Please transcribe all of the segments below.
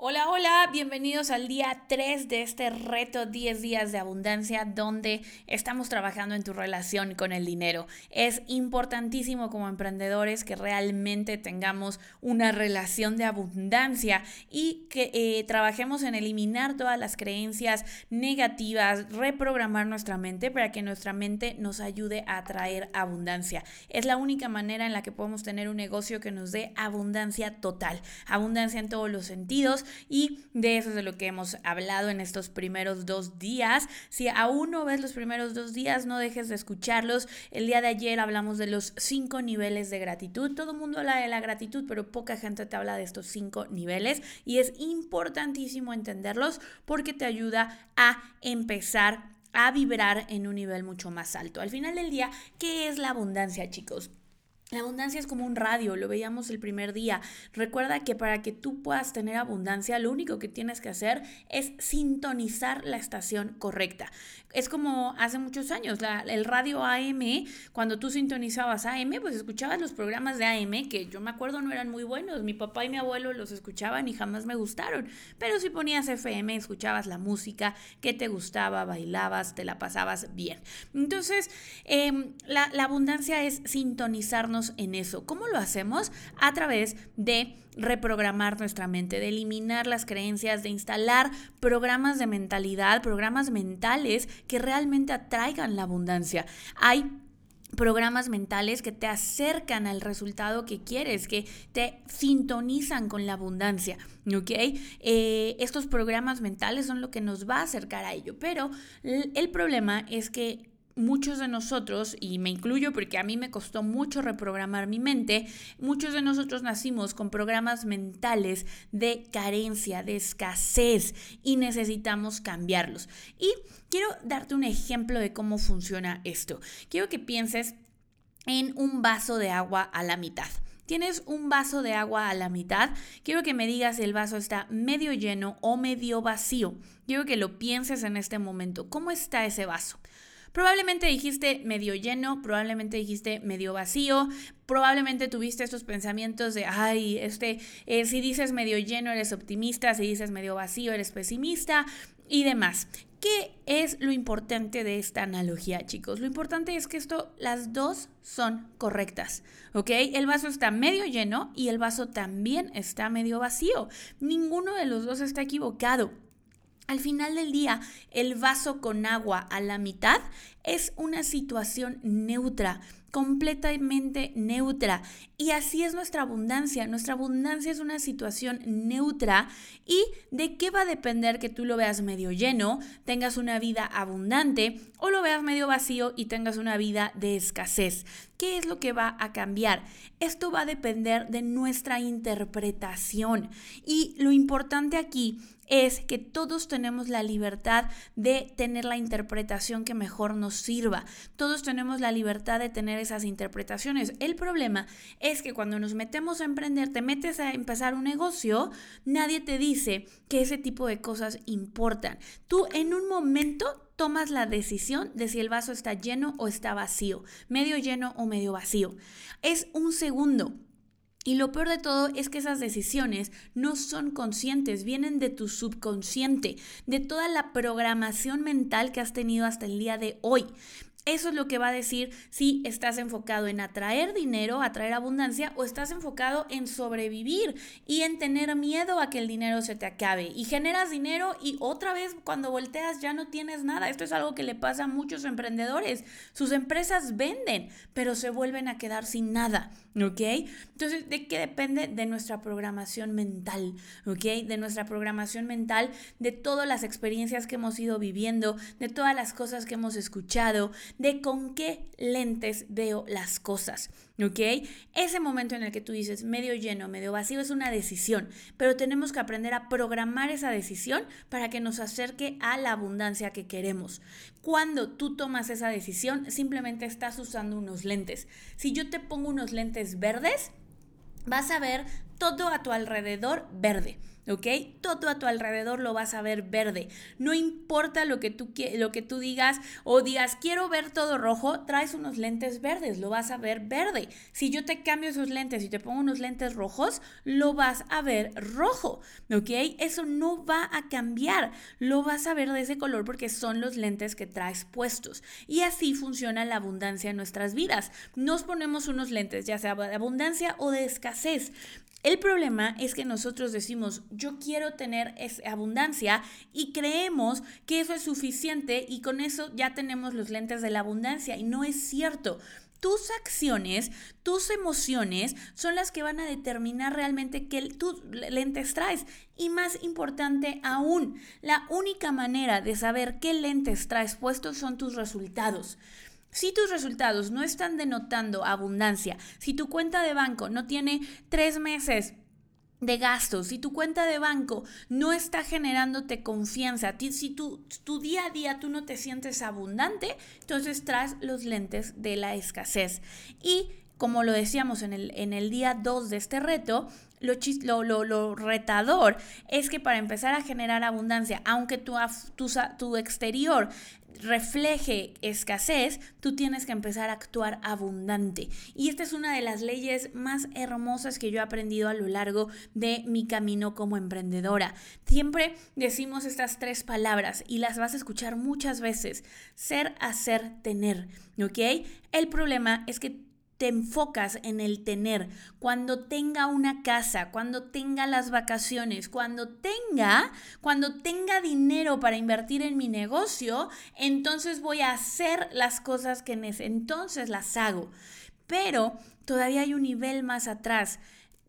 Hola, hola, bienvenidos al día 3 de este reto 10 días de abundancia donde estamos trabajando en tu relación con el dinero. Es importantísimo como emprendedores que realmente tengamos una relación de abundancia y que eh, trabajemos en eliminar todas las creencias negativas, reprogramar nuestra mente para que nuestra mente nos ayude a atraer abundancia. Es la única manera en la que podemos tener un negocio que nos dé abundancia total, abundancia en todos los sentidos y de eso es de lo que hemos hablado en estos primeros dos días. Si aún no ves los primeros dos días, no dejes de escucharlos. El día de ayer hablamos de los cinco niveles de gratitud. Todo el mundo habla de la gratitud, pero poca gente te habla de estos cinco niveles y es importantísimo entenderlos porque te ayuda a empezar a vibrar en un nivel mucho más alto. Al final del día, ¿qué es la abundancia, chicos? La abundancia es como un radio, lo veíamos el primer día. Recuerda que para que tú puedas tener abundancia, lo único que tienes que hacer es sintonizar la estación correcta. Es como hace muchos años, el radio AM, cuando tú sintonizabas AM, pues escuchabas los programas de AM, que yo me acuerdo no eran muy buenos. Mi papá y mi abuelo los escuchaban y jamás me gustaron. Pero si ponías FM, escuchabas la música que te gustaba, bailabas, te la pasabas bien. Entonces, em, la, la abundancia es sintonizarnos en eso. ¿Cómo lo hacemos? A través de reprogramar nuestra mente, de eliminar las creencias, de instalar programas de mentalidad, programas mentales que realmente atraigan la abundancia. Hay programas mentales que te acercan al resultado que quieres, que te sintonizan con la abundancia, ¿ok? Eh, estos programas mentales son lo que nos va a acercar a ello, pero el problema es que muchos de nosotros, y me incluyo porque a mí me costó mucho reprogramar mi mente, muchos de nosotros nacimos con programas mentales de carencia, de escasez y necesitamos cambiarlos. Y quiero darte un ejemplo de cómo funciona esto. Quiero que pienses en un vaso de agua a la mitad. Tienes un vaso de agua a la mitad. Quiero que me digas si el vaso está medio lleno o medio vacío. Quiero que lo pienses en este momento. ¿Cómo está ese vaso? Probablemente dijiste medio lleno, probablemente dijiste medio vacío, probablemente tuviste estos pensamientos de, ay, este, eh, si dices medio lleno eres optimista, si dices medio vacío eres pesimista y demás. ¿Qué es lo importante de esta analogía, chicos? Lo importante es que esto, las dos son correctas, ¿ok? El vaso está medio lleno y el vaso también está medio vacío. Ninguno de los dos está equivocado. Al final del día, el vaso con agua a la mitad es una situación neutra, completamente neutra. Y así es nuestra abundancia. Nuestra abundancia es una situación neutra. ¿Y de qué va a depender que tú lo veas medio lleno, tengas una vida abundante, o lo veas medio vacío y tengas una vida de escasez? ¿Qué es lo que va a cambiar? Esto va a depender de nuestra interpretación. Y lo importante aquí es que todos tenemos la libertad de tener la interpretación que mejor nos sirva. Todos tenemos la libertad de tener esas interpretaciones. El problema es que cuando nos metemos a emprender, te metes a empezar un negocio, nadie te dice que ese tipo de cosas importan. Tú en un momento tomas la decisión de si el vaso está lleno o está vacío, medio lleno o medio vacío. Es un segundo. Y lo peor de todo es que esas decisiones no son conscientes, vienen de tu subconsciente, de toda la programación mental que has tenido hasta el día de hoy. Eso es lo que va a decir si estás enfocado en atraer dinero, atraer abundancia o estás enfocado en sobrevivir y en tener miedo a que el dinero se te acabe. Y generas dinero y otra vez cuando volteas ya no tienes nada. Esto es algo que le pasa a muchos emprendedores. Sus empresas venden, pero se vuelven a quedar sin nada. ¿Ok? Entonces, ¿de qué depende? De nuestra programación mental. ¿Ok? De nuestra programación mental, de todas las experiencias que hemos ido viviendo, de todas las cosas que hemos escuchado de con qué lentes veo las cosas, ¿ok? Ese momento en el que tú dices medio lleno, medio vacío es una decisión, pero tenemos que aprender a programar esa decisión para que nos acerque a la abundancia que queremos. Cuando tú tomas esa decisión, simplemente estás usando unos lentes. Si yo te pongo unos lentes verdes, vas a ver todo a tu alrededor verde. ¿Ok? Todo a tu alrededor lo vas a ver verde. No importa lo que tú, lo que tú digas o digas, quiero ver todo rojo, traes unos lentes verdes, lo vas a ver verde. Si yo te cambio esos lentes y te pongo unos lentes rojos, lo vas a ver rojo, ¿ok? Eso no va a cambiar, lo vas a ver de ese color porque son los lentes que traes puestos. Y así funciona la abundancia en nuestras vidas. Nos ponemos unos lentes, ya sea de abundancia o de escasez. El problema es que nosotros decimos, yo quiero tener abundancia y creemos que eso es suficiente y con eso ya tenemos los lentes de la abundancia y no es cierto. Tus acciones, tus emociones son las que van a determinar realmente qué lentes traes. Y más importante aún, la única manera de saber qué lentes traes puestos son tus resultados. Si tus resultados no están denotando abundancia, si tu cuenta de banco no tiene tres meses de gastos, si tu cuenta de banco no está generándote confianza, si tu, tu, día a día tú no te sientes abundante, entonces traes los lentes de la escasez. Y como lo decíamos en el, en el día 2 de este reto, lo, lo, lo, retador es que para empezar a generar abundancia, aunque tu, tu, tu exterior refleje escasez, tú tienes que empezar a actuar abundante. Y esta es una de las leyes más hermosas que yo he aprendido a lo largo de mi camino como emprendedora. Siempre decimos estas tres palabras y las vas a escuchar muchas veces. Ser, hacer, tener. ¿Ok? El problema es que te enfocas en el tener, cuando tenga una casa, cuando tenga las vacaciones, cuando tenga, cuando tenga dinero para invertir en mi negocio, entonces voy a hacer las cosas que entonces las hago. Pero todavía hay un nivel más atrás,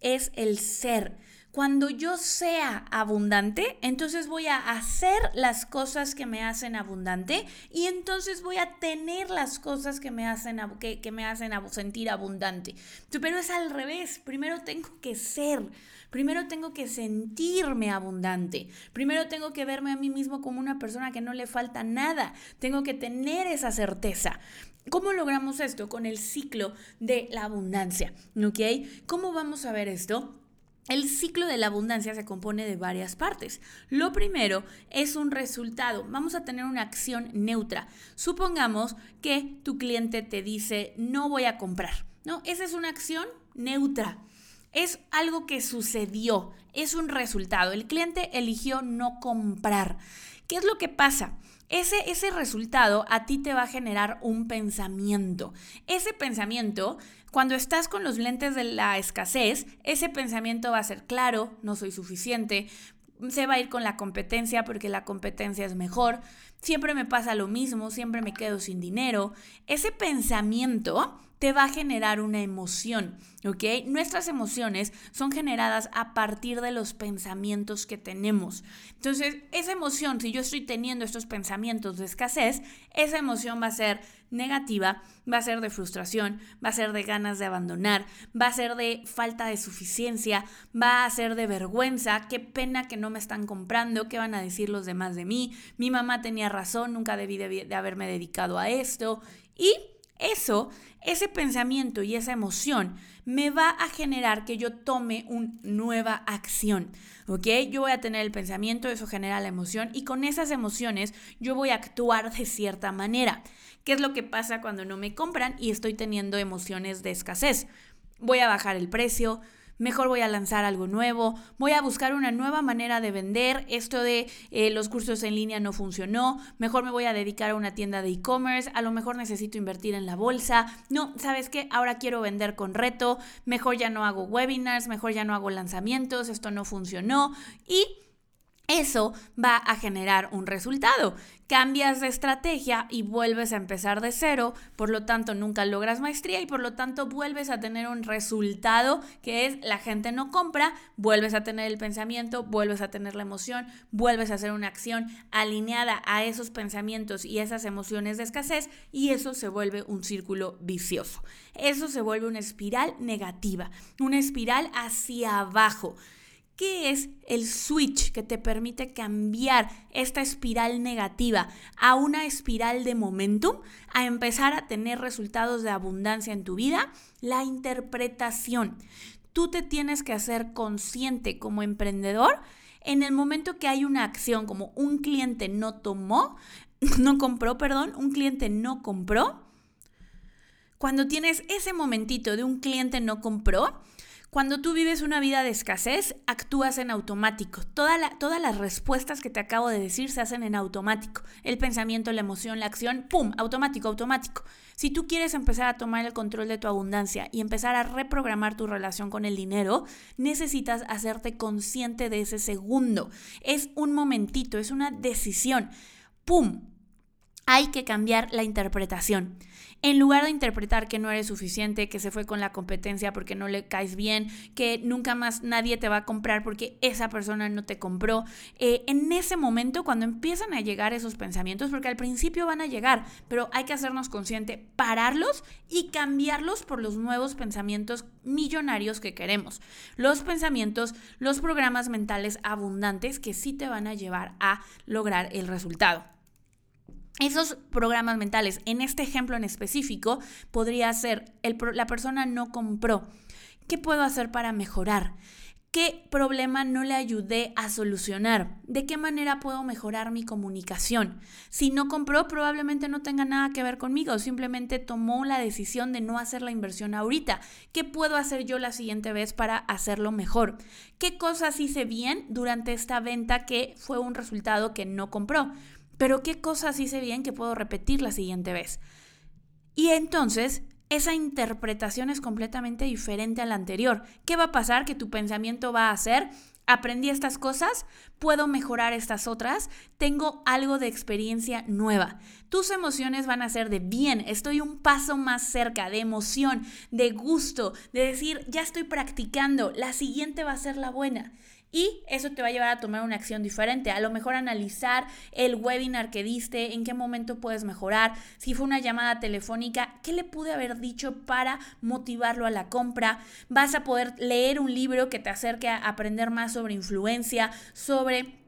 es el ser. Cuando yo sea abundante, entonces voy a hacer las cosas que me hacen abundante y entonces voy a tener las cosas que me hacen, que, que me hacen sentir abundante. Pero es al revés. Primero tengo que ser. Primero tengo que sentirme abundante. Primero tengo que verme a mí mismo como una persona que no le falta nada. Tengo que tener esa certeza. ¿Cómo logramos esto? Con el ciclo de la abundancia. ¿Ok? ¿Cómo vamos a ver esto? El ciclo de la abundancia se compone de varias partes. Lo primero es un resultado. Vamos a tener una acción neutra. Supongamos que tu cliente te dice, no voy a comprar. ¿No? Esa es una acción neutra. Es algo que sucedió, es un resultado. El cliente eligió no comprar. ¿Qué es lo que pasa? Ese, ese resultado a ti te va a generar un pensamiento. Ese pensamiento cuando estás con los lentes de la escasez, ese pensamiento va a ser claro, no soy suficiente, se va a ir con la competencia porque la competencia es mejor, siempre me pasa lo mismo, siempre me quedo sin dinero. Ese pensamiento te va a generar una emoción, ¿ok? Nuestras emociones son generadas a partir de los pensamientos que tenemos. Entonces, esa emoción, si yo estoy teniendo estos pensamientos de escasez, esa emoción va a ser negativa, va a ser de frustración, va a ser de ganas de abandonar, va a ser de falta de suficiencia, va a ser de vergüenza, qué pena que no me están comprando, qué van a decir los demás de mí, mi mamá tenía razón, nunca debí de, haberme dedicado a esto y eso, ese pensamiento y esa emoción me va a generar que yo tome una nueva acción, ¿ok? Yo voy a tener el pensamiento, eso genera la emoción y con esas emociones yo voy a actuar de cierta manera. ¿Qué es lo que pasa cuando no me compran y estoy teniendo emociones de escasez? Voy a bajar el precio, mejor voy a lanzar algo nuevo, voy a buscar una nueva manera de vender, esto de eh, los cursos en línea no funcionó, mejor me voy a dedicar a una tienda de e-commerce, a lo mejor necesito invertir en la bolsa, no, ¿sabes qué? Ahora quiero vender con reto, mejor ya no hago webinars, mejor ya no hago lanzamientos, esto no funcionó y eso va a generar un resultado. Cambias de estrategia y vuelves a empezar de cero, por lo tanto nunca logras maestría y por lo tanto vuelves a tener un resultado que es la gente no compra, vuelves a tener el pensamiento, vuelves a tener la emoción, vuelves a hacer una acción alineada a esos pensamientos y esas emociones de escasez y eso se vuelve un círculo vicioso. Eso se vuelve una espiral negativa, una espiral hacia abajo. ¿Qué es el switch que te permite cambiar esta espiral negativa a una espiral de momentum, a empezar a tener resultados de abundancia en tu vida? La interpretación. tú te tienes que hacer consciente como emprendedor en el momento que hay una acción como un cliente no tomó, no compró, perdón, un cliente no compró. Cuando tienes ese momentito de un cliente no compró, cuando tú vives una vida de escasez, actúas en automático. todas las respuestas que te acabo de decir se hacen en automático. El pensamiento, la emoción, la acción, ¡pum! Automático, automático. Si tú quieres empezar a tomar el control de tu abundancia y empezar a reprogramar tu relación con el dinero, necesitas hacerte consciente de ese segundo. Es un momentito, es una decisión. ¡Pum! Hay que cambiar la interpretación. En lugar de interpretar que no eres suficiente, que se fue con la competencia porque no le caes bien, que nunca más nadie te va a comprar porque esa persona no te compró, eh, en ese momento cuando empiezan a llegar esos pensamientos, porque al principio van a llegar, pero hay que hacernos consciente, pararlos y cambiarlos por los nuevos pensamientos millonarios que queremos. Los pensamientos, los programas mentales abundantes que sí te van a llevar a lograr el resultado. Esos programas mentales, en este ejemplo en específico, podría ser, el, la persona no compró. ¿Qué puedo hacer para mejorar? ¿Qué problema no le ayudé a solucionar? ¿De qué manera puedo mejorar mi comunicación? Si no compró, probablemente no tenga nada que ver conmigo, simplemente tomó la decisión de no hacer la inversión ahorita. ¿Qué puedo hacer yo la siguiente vez para hacerlo mejor? ¿Qué cosas hice bien durante esta venta que fue un resultado que no compró? Pero qué cosas hice bien que puedo repetir la siguiente vez. Y entonces esa interpretación es completamente diferente a la anterior. ¿Qué va a pasar? Que tu pensamiento va a ser, aprendí estas cosas, puedo mejorar estas otras, tengo algo de experiencia nueva. Tus emociones van a ser de bien, estoy un paso más cerca, de emoción, de gusto, de decir, ya estoy practicando, la siguiente va a ser la buena. Y eso te va a llevar a tomar una acción diferente. A lo mejor analizar el webinar que diste, en qué momento puedes mejorar, si fue una llamada telefónica, qué le pude haber dicho para motivarlo a la compra. Vas a poder leer un libro que te acerque a aprender más sobre influencia, sobre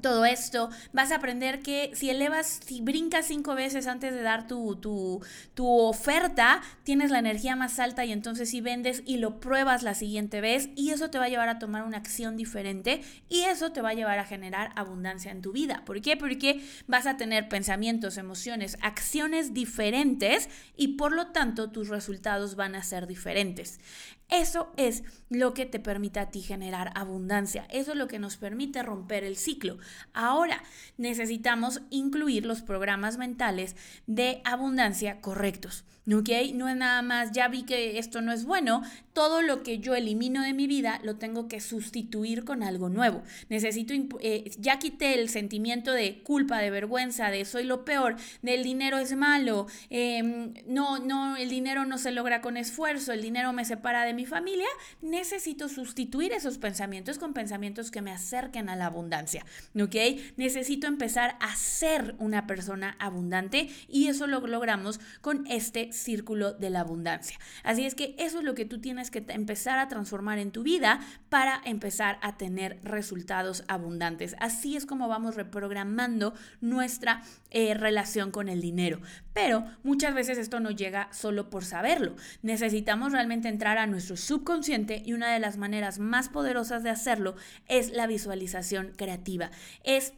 todo esto, vas a aprender que si elevas, si brincas cinco veces antes de dar tu, tu, tu, oferta, tienes la energía más alta y entonces si vendes y lo pruebas la siguiente vez y eso te va a llevar a tomar una acción diferente y eso te va a llevar a generar abundancia en tu vida. ¿Por qué? Porque vas a tener pensamientos, emociones, acciones diferentes y por lo tanto tus resultados van a ser diferentes. Eso es lo que te permite a ti generar abundancia. Eso es lo que nos permite romper el ciclo. Ahora necesitamos incluir los programas mentales de abundancia correctos. ¿Ok? No es nada más, ya vi que esto no es bueno, todo lo que yo elimino de mi vida lo tengo que sustituir con algo nuevo. Necesito, eh, ya quité el sentimiento de culpa, de vergüenza, de soy lo peor, del dinero es malo, em, no, no, el dinero no se logra con esfuerzo, el dinero me separa de mi familia. Necesito sustituir esos pensamientos con pensamientos que me acerquen a la abundancia. ¿Ok? Necesito empezar a ser una persona abundante y eso lo logramos con este círculo de la abundancia. Así es que eso es lo que tú tienes que empezar a transformar en tu vida para empezar a tener resultados abundantes. Así es como vamos reprogramando nuestra eh, relación con el dinero. Pero muchas veces esto no llega solo por saberlo. Necesitamos realmente entrar a nuestro subconsciente y una de las maneras más poderosas de hacerlo es la visualización creativa. Es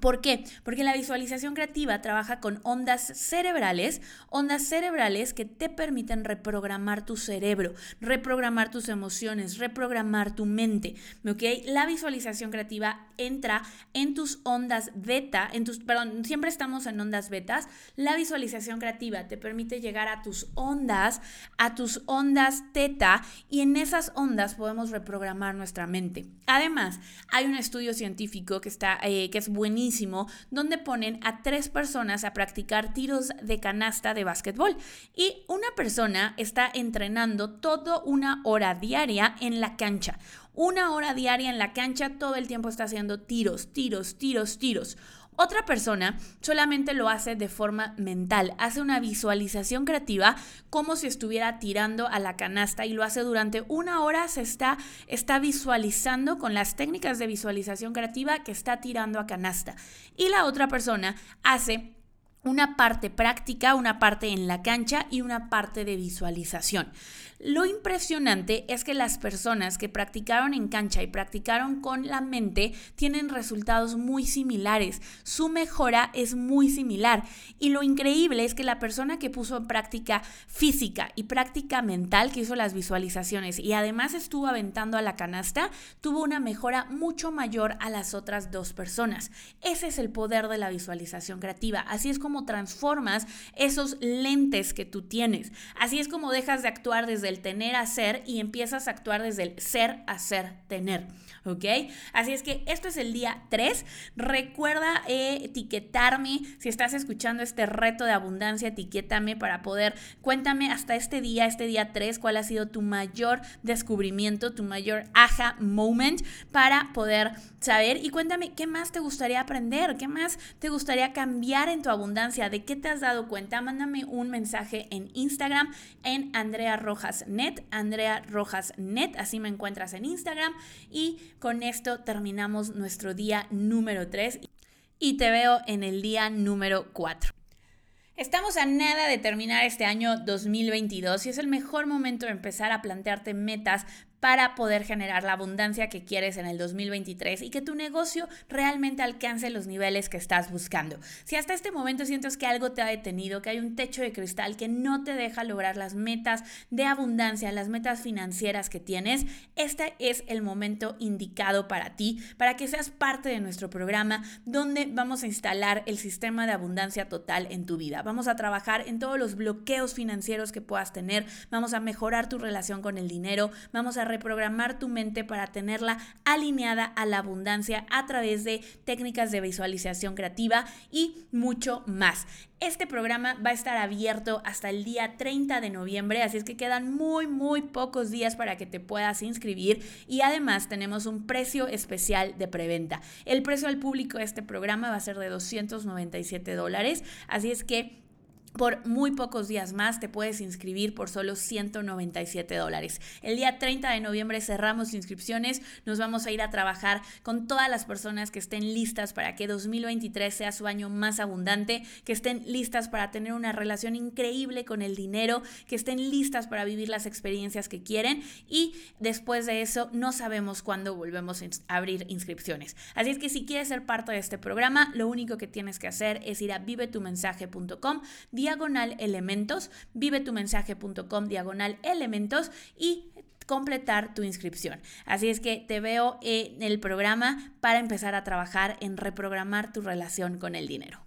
¿Por qué? Porque la visualización creativa trabaja con ondas cerebrales, ondas cerebrales que te permiten reprogramar tu cerebro, reprogramar tus emociones, reprogramar tu mente. ¿Ok? La visualización creativa entra en tus ondas beta, en tus, perdón, siempre estamos en ondas betas. La visualización creativa te permite llegar a tus ondas, a tus ondas teta, y en esas ondas podemos reprogramar nuestra mente. Además, hay un estudio científico que, está, eh, que es buenísimo donde ponen a tres personas a practicar tiros de canasta de básquetbol y una persona está entrenando toda una hora diaria en la cancha. Una hora diaria en la cancha, todo el tiempo está haciendo tiros, tiros, tiros, tiros. Otra persona solamente lo hace de forma mental, hace una visualización creativa como si estuviera tirando a la canasta y lo hace durante una hora, se está, está visualizando con las técnicas de visualización creativa que está tirando a canasta. Y la otra persona hace una parte práctica, una parte en la cancha y una parte de visualización. Lo impresionante es que las personas que practicaron en cancha y practicaron con la mente tienen resultados muy similares. Su mejora es muy similar. Y lo increíble es que la persona que puso en práctica física y práctica mental, que hizo las visualizaciones y además estuvo aventando a la canasta, tuvo una mejora mucho mayor a las otras dos personas. Ese es el poder de la visualización creativa. Así es como transformas esos lentes que tú tienes. Así es como dejas de actuar desde el tener a ser y empiezas a actuar desde el ser a ser tener. ¿Ok? Así es que esto es el día 3. Recuerda eh, etiquetarme. Si estás escuchando este reto de abundancia, etiquétame para poder, cuéntame hasta este día, este día 3, cuál ha sido tu mayor descubrimiento, tu mayor aha moment para poder saber y cuéntame qué más te gustaría aprender, qué más te gustaría cambiar en tu abundancia, de qué te has dado cuenta. Mándame un mensaje en Instagram en Andrea Rojas Net, Andrea Rojas Net, así me encuentras en Instagram y con esto terminamos nuestro día número 3 y te veo en el día número 4. Estamos a nada de terminar este año 2022 y es el mejor momento de empezar a plantearte metas para poder generar la abundancia que quieres en el 2023 y que tu negocio realmente alcance los niveles que estás buscando. Si hasta este momento sientes que algo te ha detenido, que hay un techo de cristal que no te deja lograr las metas de abundancia, las metas financieras que tienes, este es el momento indicado para ti, para que seas parte de nuestro programa donde vamos a instalar el sistema de abundancia total en tu vida. Vamos a trabajar en todos los bloqueos financieros que puedas tener, vamos a mejorar tu relación con el dinero, vamos a reprogramar tu mente para tenerla alineada a la abundancia a través de técnicas de visualización creativa y mucho más. Este programa va a estar abierto hasta el día 30 de noviembre, así es que quedan muy, muy pocos días para que te puedas inscribir y además tenemos un precio especial de preventa. El precio al público de este programa va a ser de 297 dólares, así es que por muy pocos días más te puedes inscribir por solo 197 dólares. El día 30 de noviembre cerramos inscripciones. Nos vamos a ir a trabajar con todas las personas que estén listas para que 2023 sea su año más abundante, que estén listas para tener una relación increíble con el dinero, que estén listas para vivir las experiencias que quieren y después de eso no sabemos cuándo volvemos a abrir inscripciones. Así es que si quieres ser parte de este programa, lo único que tienes que hacer es ir a vivetumensaje.com diagonal elementos, vivetumensaje.com diagonal elementos y completar tu inscripción. Así es que te veo en el programa para empezar a trabajar en reprogramar tu relación con el dinero.